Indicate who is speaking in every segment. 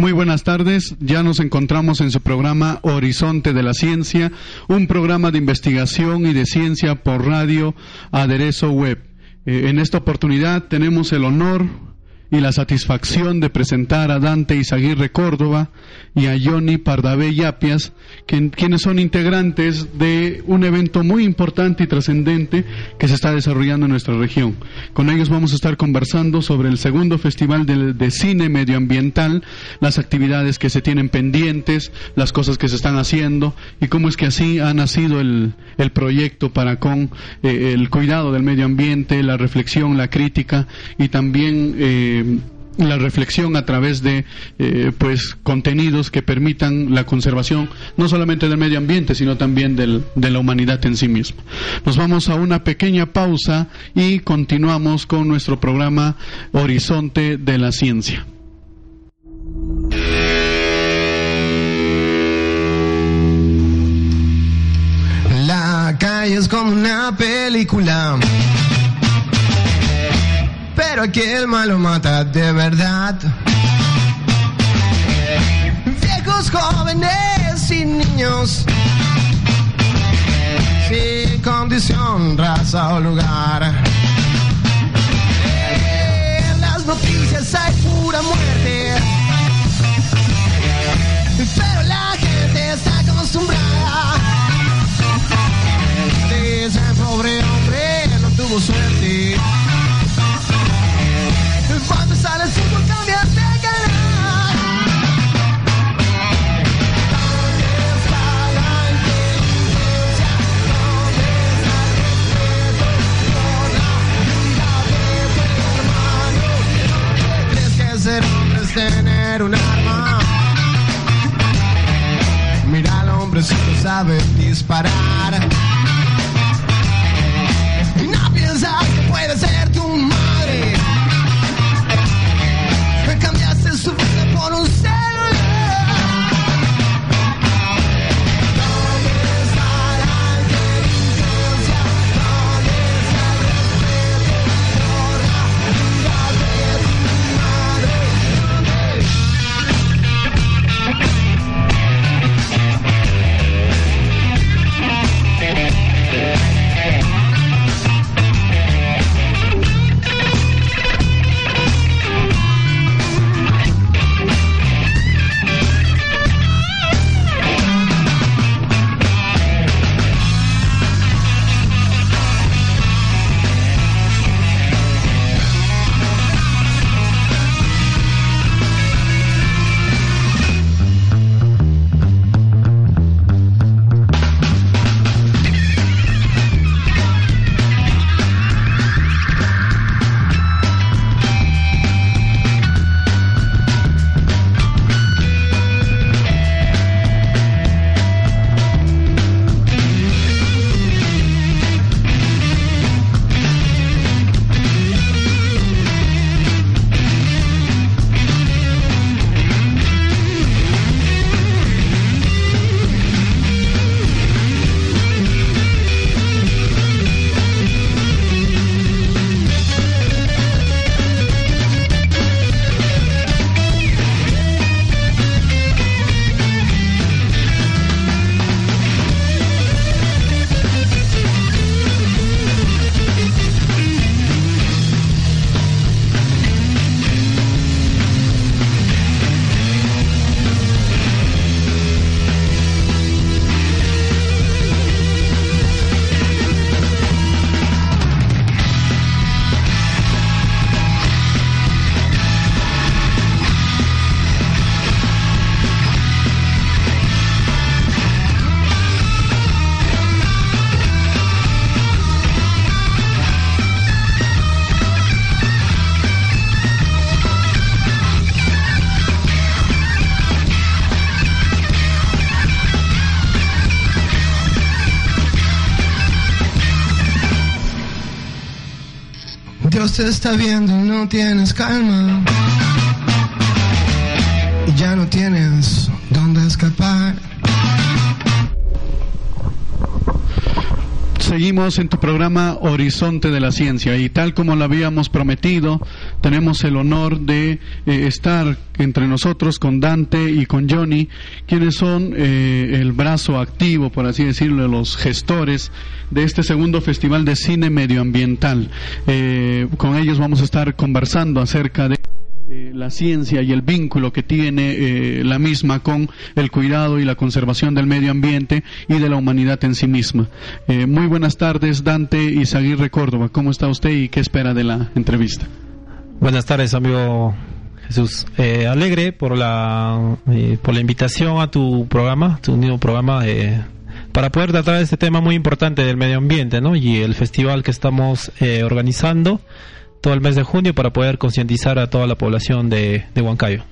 Speaker 1: Muy buenas tardes, ya nos encontramos en su programa Horizonte de la Ciencia, un programa de investigación y de ciencia por radio Aderezo Web. Eh, en esta oportunidad tenemos el honor y la satisfacción de presentar a Dante Izaguirre Córdoba y a Johnny Pardavé Yapias, quienes son integrantes de un evento muy importante y trascendente que se está desarrollando en nuestra región. Con ellos vamos a estar conversando sobre el segundo Festival de, Cine Medioambiental, las actividades que se tienen pendientes, las cosas que se están haciendo y cómo es que así ha nacido el, proyecto para con eh, el cuidado del medio ambiente, la reflexión, la crítica y también eh, la reflexión a través de eh, pues contenidos que permitan la conservación no solamente del medio ambiente sino también de la humanidad en sí misma. Nos vamos a una pequeña pausa y continuamos con nuestro programa Horizonte de la Ciencia.
Speaker 2: La calle es como una película pero aquí el malo mata de verdad. Viejos, jóvenes y niños, sin condición, raza o lugar. En las noticias hay pura muerte, sabe disparar. Está viendo no tienes calma. Y ya no tienes dónde escapar.
Speaker 1: Seguimos en tu programa Horizonte de la Ciencia y tal como lo habíamos prometido, tenemos el honor de eh, estar entre nosotros con Dante y con Johnny, quienes son eh, el brazo activo, por así decirlo, los gestores de este segundo Festival de Cine Medioambiental. Eh, con ellos vamos a estar conversando acerca de eh, la ciencia y el vínculo que tiene la misma con el cuidado y la conservación del medio ambiente y de la humanidad en sí misma. Muy buenas tardes, Dante Izaguirre Córdoba. ¿Cómo está usted y qué espera de la entrevista?
Speaker 3: Buenas tardes, amigo Jesús. alegre por la, por la invitación a tu programa, tu nuevo programa para poder tratar este tema muy importante del medio ambiente ¿no? y el festival que estamos organizando todo el mes de junio para poder concientizar a toda la población de, de Huancayo.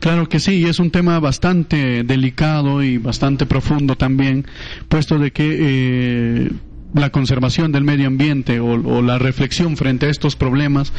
Speaker 1: Claro que sí, es un tema bastante delicado y bastante profundo también, puesto de que eh, la conservación del medio ambiente o, la reflexión frente a estos problemas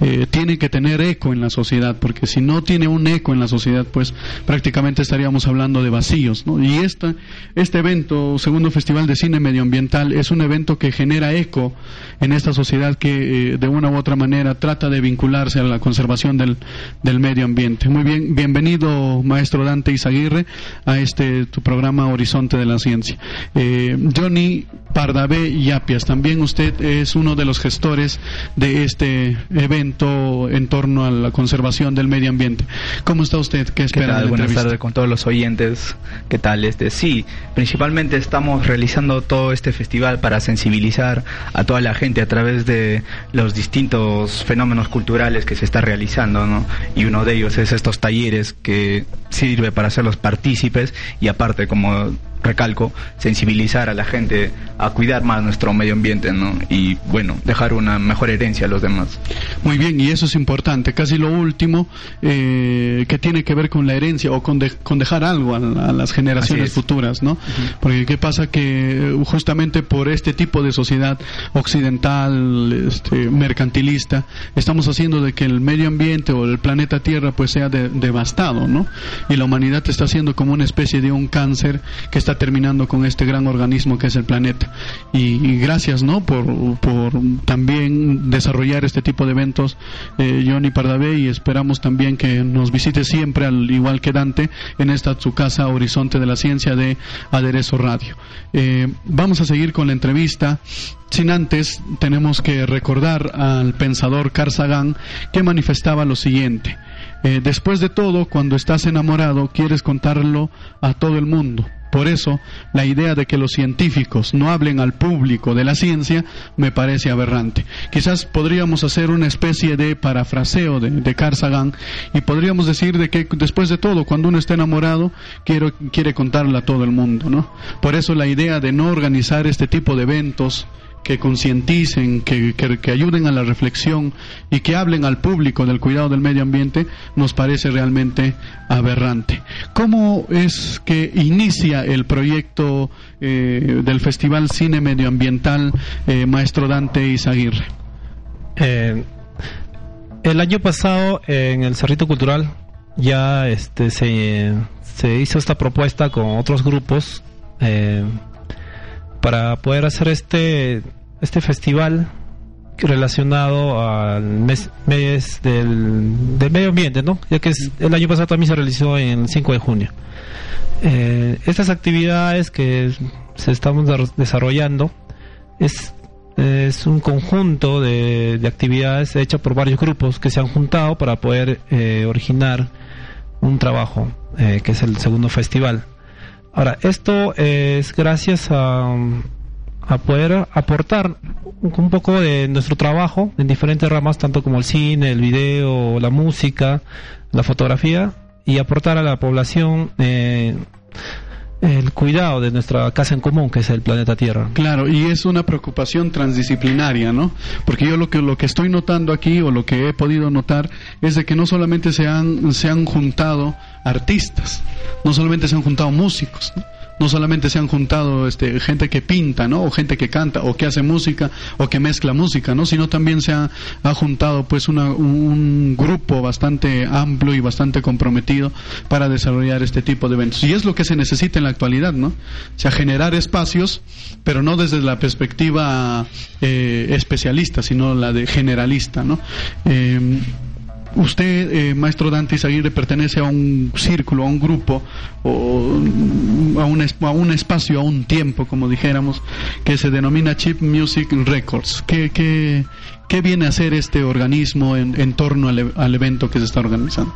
Speaker 1: eh, tiene que tener eco en la sociedad, porque si no tiene un eco en la sociedad, pues prácticamente estaríamos hablando de vacíos. ¿no? Y esta, este evento, segundo Festival de Cine Medioambiental, es un evento que genera eco en esta sociedad que eh, de una u otra manera trata de vincularse a la conservación del, del medio ambiente. Muy bien, bienvenido, maestro Dante Izaguirre, a este tu programa Horizonte de la Ciencia. Eh, Johnny Pardavé y Yapias. También usted es uno de los gestores de este evento en torno a la conservación del medio ambiente. ¿Cómo está usted? ¿Qué espera?
Speaker 4: ¿Qué Buenas tardes con todos los oyentes. ¿Qué tal? Este, sí, principalmente estamos realizando todo este festival para sensibilizar a toda la gente a través de los distintos fenómenos culturales que se está realizando, ¿no? Y uno de ellos es estos talleres que sirve para hacerlos partícipes y aparte como recalco, sensibilizar a la gente a cuidar más nuestro medio ambiente, ¿no? Y bueno, dejar una mejor herencia a los demás.
Speaker 1: Muy bien, y eso es importante. Casi lo último eh, que tiene que ver con la herencia o con, con dejar algo a, las generaciones futuras, ¿no? Porque qué pasa que eh, justamente por este tipo de sociedad occidental, este, mercantilista, estamos haciendo de que el medio ambiente o el planeta Tierra pues sea devastado, ¿no? Y la humanidad está haciendo como una especie de un cáncer que está terminando con este gran organismo que es el planeta. Y, gracias, ¿no? Por, por, también desarrollar este tipo de eventos, eh, Johnny Pardavé, y esperamos también que nos visite siempre, al igual que Dante, en esta su casa Horizonte de la Ciencia de Aderezo Radio. Eh, vamos a seguir con la entrevista. Sin antes, tenemos que recordar al pensador Carl que manifestaba lo siguiente. Eh, después de todo, cuando estás enamorado, quieres contarlo a todo el mundo. Por eso, la idea de que los científicos no hablen al público de la ciencia me parece aberrante. Quizás podríamos hacer una especie de parafraseo de, de Carl Sagan y podríamos decir de que después de todo, cuando uno está enamorado, quiere, quiere contarle a todo el mundo, ¿no? Por eso la idea de no organizar este tipo de eventos que concienticen, que, que, ayuden a la reflexión y que hablen al público del cuidado del medio ambiente, nos parece realmente aberrante. ¿Cómo es que inicia el proyecto eh, del Festival Cine Medioambiental eh, Maestro Dante Izaguirre?
Speaker 3: Eh, el año pasado en el Cerrito Cultural ya este, se, se hizo esta propuesta con otros grupos para poder hacer este, este festival relacionado al mes, del, del, medio ambiente, ¿no? Ya que el año pasado también se realizó en el 5 de junio. Eh, estas actividades que se estamos desarrollando es, es un conjunto de, de, actividades hechas por varios grupos que se han juntado para poder eh, originar un trabajo eh, que es el segundo festival. Ahora, esto es gracias a, a poder aportar un poco de nuestro trabajo en diferentes ramas, tanto como el cine, el video, la música, la fotografía, y aportar a la población eh, el cuidado de nuestra casa en común, que es el planeta Tierra.
Speaker 1: Claro, y es una preocupación transdisciplinaria, ¿no? Porque yo lo que, lo que estoy notando aquí, o lo que he podido notar, es de que no solamente se han, se han juntado artistas, no solamente se han juntado músicos, no solamente se han juntado este, gente que pinta, ¿no? O gente que canta, o que hace música, o que mezcla música, ¿no? Sino también se ha, ha juntado pues una, un grupo bastante amplio y bastante comprometido para desarrollar este tipo de eventos. Y es lo que se necesita en la actualidad, ¿no? O sea, generar espacios, pero no desde la perspectiva eh, especialista, sino la de generalista, ¿no? Eh, usted, eh, maestro Dante Izaguirre, pertenece a un círculo, a un grupo, o a un, a un espacio, a un tiempo, como dijéramos, que se denomina Chip Music Records. ¿Qué, qué, qué viene a hacer este organismo en, en torno al, al, evento que se está organizando?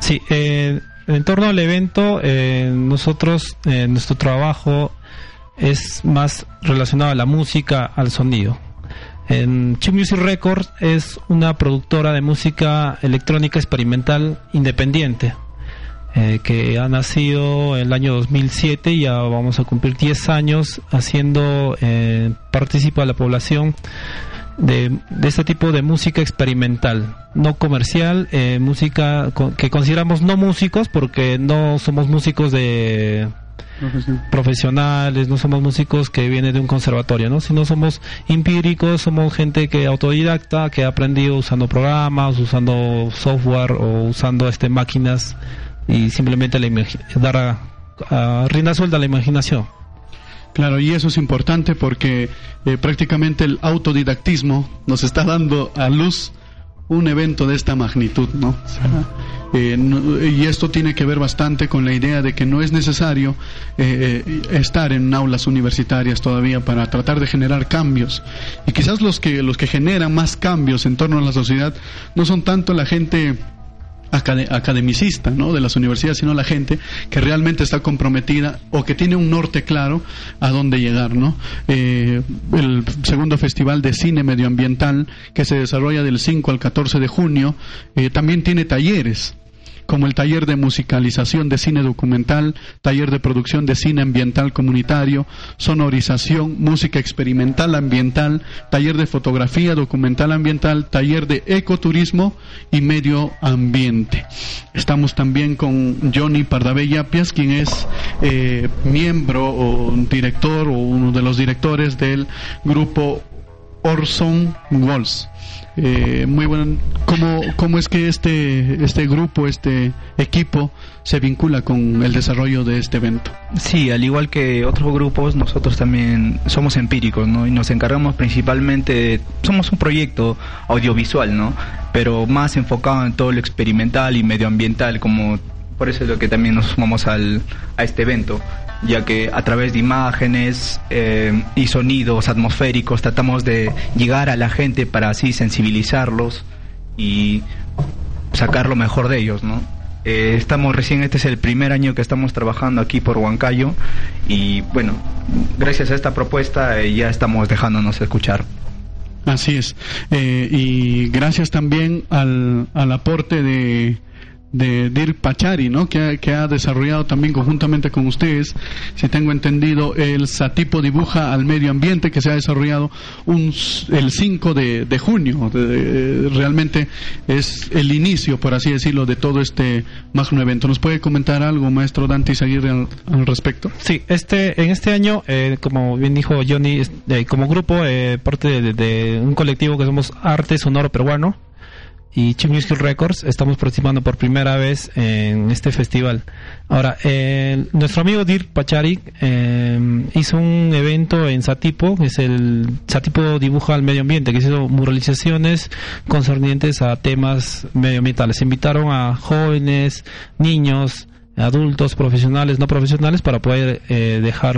Speaker 3: Sí, eh, en torno al evento, eh, nosotros, eh, nuestro trabajo es más relacionado a la música, al sonido. En Chip Music Records es una productora de música electrónica experimental independiente eh, que ha nacido el año 2007 y ya vamos a cumplir 10 años haciendo eh, participa a la población de, de, este tipo de música experimental, no comercial, eh, música que consideramos no músicos porque no somos músicos de profesionales, no somos músicos que vienen de un conservatorio, ¿no? Sino somos empíricos, somos gente que autodidacta, que ha aprendido usando programas, usando software o usando este máquinas y simplemente le dar a, suelta a la imaginación.
Speaker 1: Claro, y eso es importante porque eh, prácticamente el autodidactismo nos está dando a luz un evento de esta magnitud, ¿no? Eh, no, y esto tiene que ver bastante con la idea de que no es necesario eh, eh, estar en aulas universitarias todavía para tratar de generar cambios. Y quizás los que los que generan más cambios en torno a la sociedad no son tanto la gente academicista ¿no? de las universidades, sino la gente que realmente está comprometida o que tiene un norte claro a dónde llegar. ¿no? Eh, el segundo festival de cine medioambiental que se desarrolla del 5 al 14 de junio eh, también tiene talleres como el taller de musicalización de cine documental, taller de producción de cine ambiental comunitario, sonorización, música experimental ambiental, taller de fotografía documental ambiental, taller de ecoturismo y medio ambiente. Estamos también con Johnny Pardabella Pias, quien es eh, miembro o director o uno de los directores del grupo Orson Walls. Eh, muy bueno. ¿Cómo, ¿Cómo es que este, este grupo, este equipo se vincula con el desarrollo de este evento?
Speaker 4: Sí, al igual que otros grupos, nosotros también somos empíricos, ¿no? Y nos encargamos principalmente, somos un proyecto audiovisual, ¿no? Pero más enfocado en todo lo experimental y medioambiental, como por eso es lo que también nos sumamos al, a este evento ya que a través de imágenes eh, y sonidos atmosféricos tratamos de llegar a la gente para así sensibilizarlos y sacar lo mejor de ellos, ¿no? Eh, estamos recién, este es el primer año que estamos trabajando aquí por Huancayo y bueno, gracias a esta propuesta eh, ya estamos dejándonos escuchar.
Speaker 1: Así es. Y gracias también al, al aporte de de Dirk Pachari, ¿no? Que que ha, desarrollado también conjuntamente con ustedes, si tengo entendido, el Satipo Dibuja al Medio Ambiente, que se ha desarrollado un, el 5 de, de junio. Realmente es el inicio, por así decirlo, de todo este magno evento. ¿Nos puede comentar algo, maestro Dante Izaguirre, al, al respecto?
Speaker 3: Sí, este, en este año, eh, como bien dijo Johnny, eh, como grupo, eh, parte de un colectivo que somos Arte Sonoro Peruano, y Chip Music Records estamos participando por primera vez en este festival. Ahora, eh, nuestro amigo Dirk Pachari eh, hizo un evento en Satipo, que es el Satipo Dibuja al Medio Ambiente, que hizo muralizaciones concernientes a temas medioambientales. Invitaron a jóvenes, niños, adultos, profesionales, no profesionales, para poder eh, dejar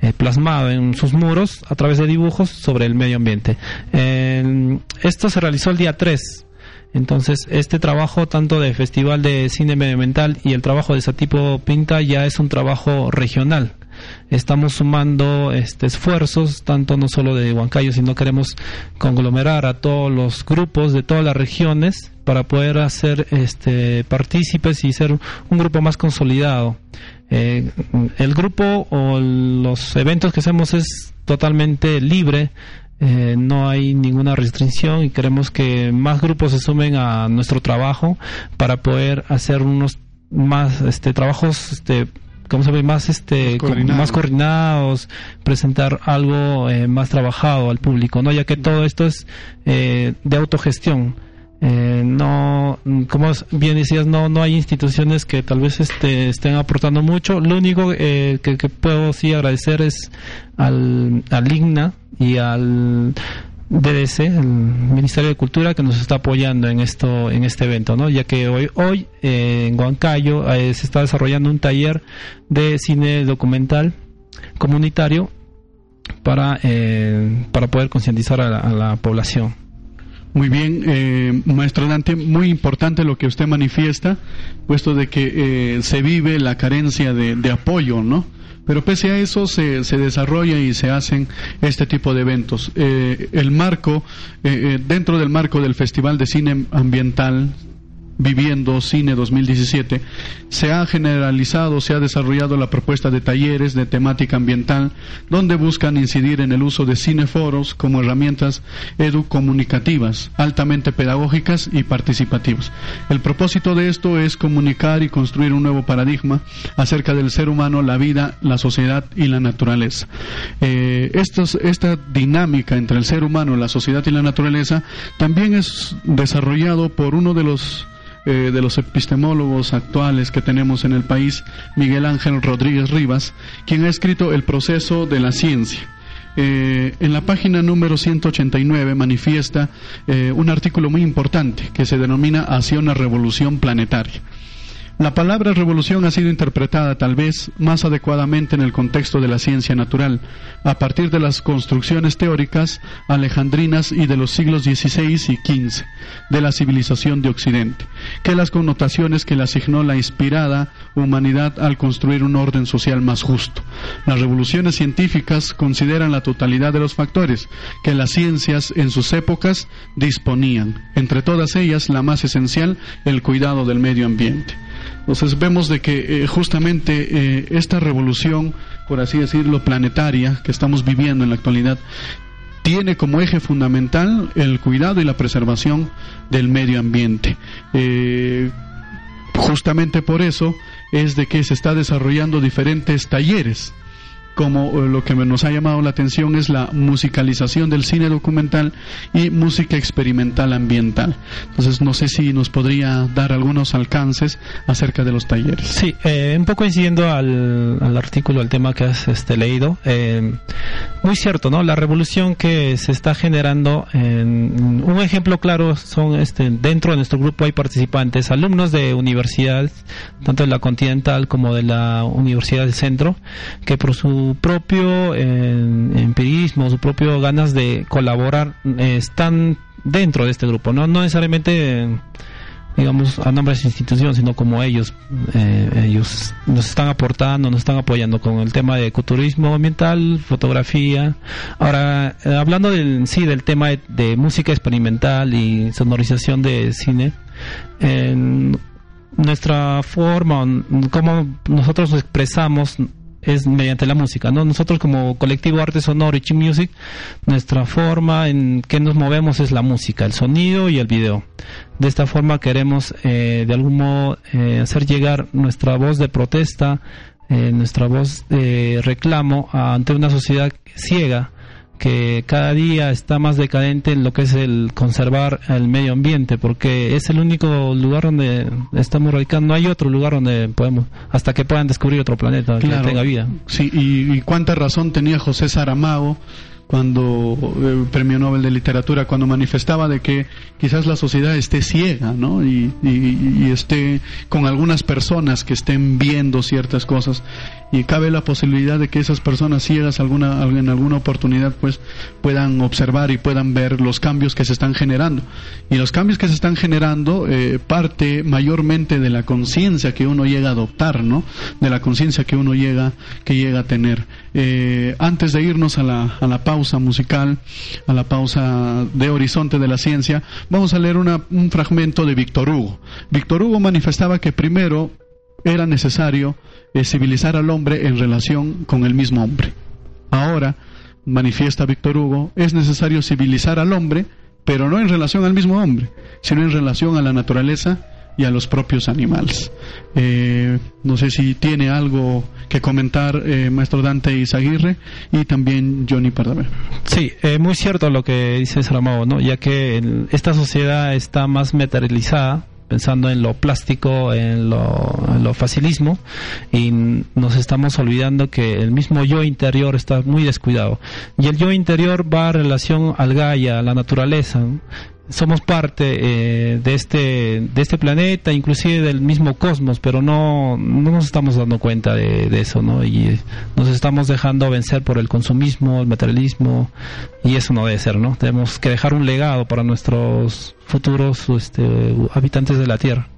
Speaker 3: eh, plasmado en sus muros a través de dibujos sobre el medio ambiente. Eh, esto se realizó el día 3 entonces, este trabajo tanto de Festival de Cine Medioambiental y el trabajo de Satipo Pinta ya es un trabajo regional. Estamos sumando este, esfuerzos, tanto no solo de Huancayo, sino queremos conglomerar a todos los grupos de todas las regiones para poder hacer este, partícipes y ser un grupo más consolidado. Eh, el grupo o los eventos que hacemos es totalmente libre eh, no hay ninguna restricción y queremos que más grupos se sumen a nuestro trabajo para poder hacer unos más este, trabajos este, como se ve, más, este,
Speaker 1: coordinados.
Speaker 3: más coordinados, presentar algo eh, más trabajado al público, ¿no? Ya que todo esto es eh, de autogestión. Eh, no, como bien decías, no, no hay instituciones que tal vez este, estén aportando mucho. Lo único eh, que, que puedo sí agradecer es al, al IGNA y al DDC, el Ministerio de Cultura, que nos está apoyando en esto, en este evento, ¿no? Ya que hoy, hoy eh, en Huancayo eh, se está desarrollando un taller de cine documental comunitario para, eh, para poder concientizar a la- población.
Speaker 1: Muy bien, eh, maestro Dante, muy importante lo que usted manifiesta, puesto de que se vive la carencia de apoyo, ¿no? Pero pese a eso se, se desarrolla y se hacen este tipo de eventos. Eh, el marco, eh, eh, dentro del marco del Festival de Cine Ambiental, Viviendo Cine 2017, se ha generalizado, se ha desarrollado la propuesta de talleres de temática ambiental, donde buscan incidir en el uso de cineforos como herramientas educomunicativas, altamente pedagógicas y participativas. El propósito de esto es comunicar y construir un nuevo paradigma acerca del ser humano, la vida, la sociedad y la naturaleza. Eh, estos- esta dinámica entre el ser humano, la sociedad y la naturaleza también es desarrollado por uno de los eh, de los epistemólogos actuales que tenemos en el país, Miguel Ángel Rodríguez Rivas, quien ha escrito El proceso de la ciencia. Eh, en la página número 189 manifiesta eh, un artículo muy importante que se denomina Hacia una revolución planetaria. La palabra revolución ha sido interpretada tal vez más adecuadamente en el contexto de la ciencia natural, a partir de las construcciones teóricas alejandrinas y de los siglos XVI y XV de la civilización de Occidente, que las connotaciones que le asignó la inspirada humanidad al construir un orden social más justo. Las revoluciones científicas consideran la totalidad de los factores que las ciencias en sus épocas disponían, entre todas ellas la más esencial, el cuidado del medio ambiente. Entonces vemos de que eh, justamente eh, esta revolución, por así decirlo, planetaria que estamos viviendo en la actualidad, tiene como eje fundamental el cuidado y la preservación del medio ambiente. Eh, justamente por eso es de que se está desarrollando diferentes talleres como eh, lo que nos ha llamado la atención es la musicalización del cine documental y música experimental ambiental. Entonces, no sé si nos podría dar algunos alcances acerca de los talleres.
Speaker 3: Sí, eh, un poco incidiendo al, al artículo, al tema que has este, leído, eh, muy cierto, ¿no? La revolución que se está generando, en, un ejemplo claro son, este, dentro de nuestro grupo hay participantes, alumnos de universidades, tanto de la Continental como de la Universidad del Centro, que por su propio empirismo, su propio ganas de colaborar, eh, están dentro de este grupo, ¿no? No necesariamente... digamos, a nombre de esa institución, sino como ellos, eh, ellos nos están aportando, nos están apoyando con el tema de ecoturismo ambiental, fotografía. Ahora, eh, hablando del, sí, del tema de, música experimental y sonorización de cine, nuestra forma, cómo nosotros nos expresamos es mediante la música, ¿no? Nosotros como colectivo Arte Sonoro y Chim Music, nuestra forma en que nos movemos es la música, el sonido y el video. De esta forma queremos eh, de algún modo eh, hacer llegar nuestra voz de protesta, eh, nuestra voz de reclamo ante una sociedad ciega que cada día está más decadente en lo que es el conservar el medio ambiente, porque es el único lugar donde estamos radicando. No hay otro lugar donde podemos, hasta que puedan descubrir otro planeta que tenga vida.
Speaker 1: Sí, y, y cuánta razón tenía José Saramago cuando eh, premio Nobel de literatura cuando manifestaba de que quizás la sociedad esté ciega no y, y, y, esté con algunas personas que estén viendo ciertas cosas. Y cabe la posibilidad de que esas personas ciegas alguna en alguna oportunidad pues puedan observar y puedan ver los cambios que se están generando. Y los cambios que se están generando eh, parte mayormente de la conciencia que uno llega a adoptar no de la conciencia que uno llega que llega a tener. Eh, antes de irnos a la, a la pausa musical, a la pausa de Horizonte de la Ciencia, vamos a leer una, un fragmento de Víctor Hugo. Víctor Hugo manifestaba que primero era necesario eh, civilizar al hombre en relación con el mismo hombre. Ahora, manifiesta Víctor Hugo, es necesario civilizar al hombre, pero no en relación al mismo hombre, sino en relación a la naturaleza, y a los propios animales. Eh, no sé si tiene algo que comentar eh, maestro Dante Izaguirre y también Johnny Pardavé.
Speaker 3: Sí, eh, muy cierto lo que dice Saramago, ¿no? ya que en esta sociedad está más materializada pensando en lo plástico, en lo, en facilismo, y nos estamos olvidando que el mismo yo interior está muy descuidado. Y el yo interior va a relación al Gaia, a la naturaleza somos parte eh, de este de este planeta inclusive del mismo cosmos pero no no nos estamos dando cuenta de, eso no y nos estamos dejando vencer por el consumismo el materialismo y eso no debe ser no tenemos que dejar un legado para nuestros futuros este, habitantes de la tierra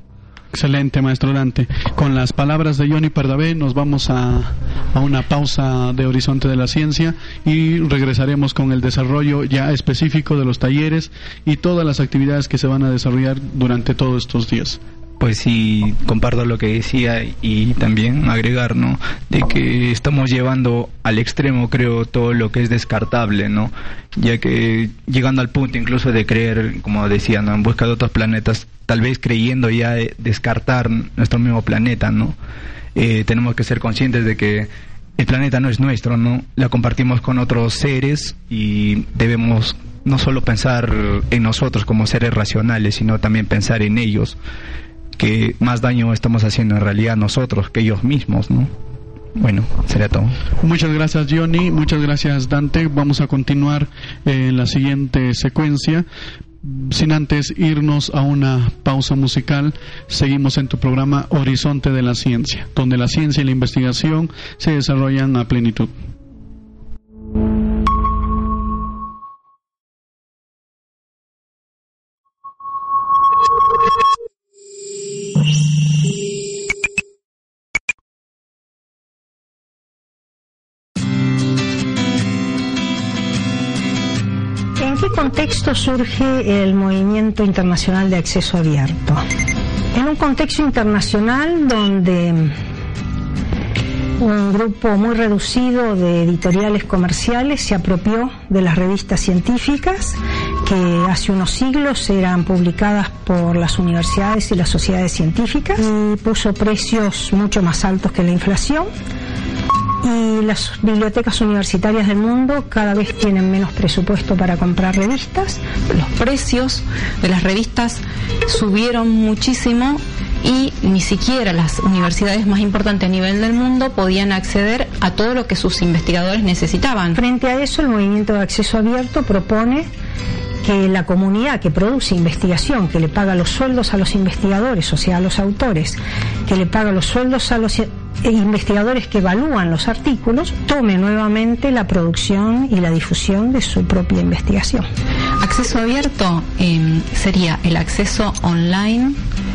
Speaker 1: Excelente, maestro Dante. Con las palabras de Johnny Pardavé nos vamos a, a, una pausa de Horizonte de la Ciencia y regresaremos con el desarrollo ya específico de los talleres y todas las actividades que se van a desarrollar durante todos estos días.
Speaker 4: Pues sí, comparto lo que decía y también agregar, ¿no? De que estamos llevando al extremo, creo, todo lo que es descartable, ¿no? Ya que llegando al punto incluso de creer, como decía, ¿no? En busca de otros planetas, tal vez creyendo ya descartar nuestro mismo planeta, ¿no? Eh, tenemos que ser conscientes de que el planeta no es nuestro, ¿no? La compartimos con otros seres y debemos no solo pensar en nosotros como seres racionales, sino también pensar en ellos que más daño estamos haciendo en realidad nosotros que ellos mismos, ¿no? Bueno, sería todo.
Speaker 1: Muchas gracias Johnny, muchas gracias Dante. Vamos a continuar en la siguiente secuencia. Sin antes irnos a una pausa musical, seguimos en tu programa Horizonte de la Ciencia, donde la ciencia y la investigación se desarrollan a plenitud.
Speaker 5: Contexto surge el movimiento internacional de acceso abierto? En un contexto internacional donde un grupo muy reducido de editoriales comerciales se apropió de las revistas científicas que hace unos siglos eran publicadas por las universidades y las sociedades científicas y puso precios mucho más altos que la inflación y las bibliotecas universitarias del mundo cada vez tienen menos presupuesto para comprar revistas.
Speaker 6: Los precios de las revistas subieron muchísimo y ni siquiera las universidades más importantes a nivel del mundo podían acceder a todo lo que sus investigadores necesitaban.
Speaker 5: Frente a eso, el movimiento de acceso abierto propone que la comunidad que produce investigación, que le paga los sueldos a los investigadores, o sea, a los autores, que le paga los sueldos a los e investigadores que evalúan los artículos tome nuevamente la producción y la difusión de su propia investigación.
Speaker 6: Acceso abierto em, sería el acceso online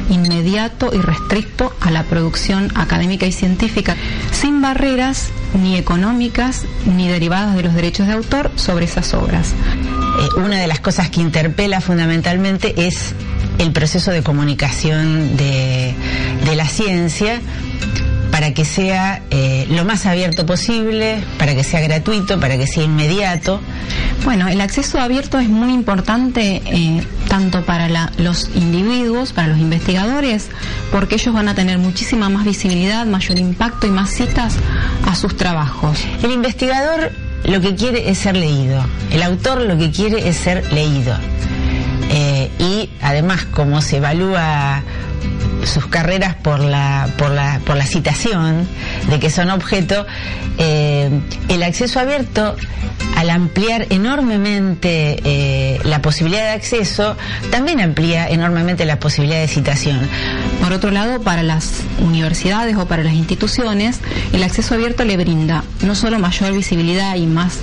Speaker 6: inmediato y restricto a la producción académica y científica, sin barreras ni económicas ni derivadas de los derechos de autor sobre esas obras.
Speaker 7: Eh, una de las cosas que interpela fundamentalmente es el proceso de comunicación de, de la ciencia para que sea eh, lo más abierto posible, para que sea gratuito, para que sea inmediato.
Speaker 6: Bueno, el acceso abierto es muy importante eh, tanto para los individuos, para los investigadores, porque ellos van a tener muchísima más visibilidad, mayor impacto y más citas a sus trabajos.
Speaker 7: El investigador lo que quiere es ser leído, el autor lo que quiere es ser leído. Eh, y además, como se evalúa sus carreras por la, por la, por la citación de que son objeto, eh, el acceso abierto, al ampliar enormemente eh, la posibilidad de acceso, también amplía enormemente la posibilidad de citación.
Speaker 6: Por otro lado, para las universidades o para las instituciones, el acceso abierto le brinda no solo mayor visibilidad y más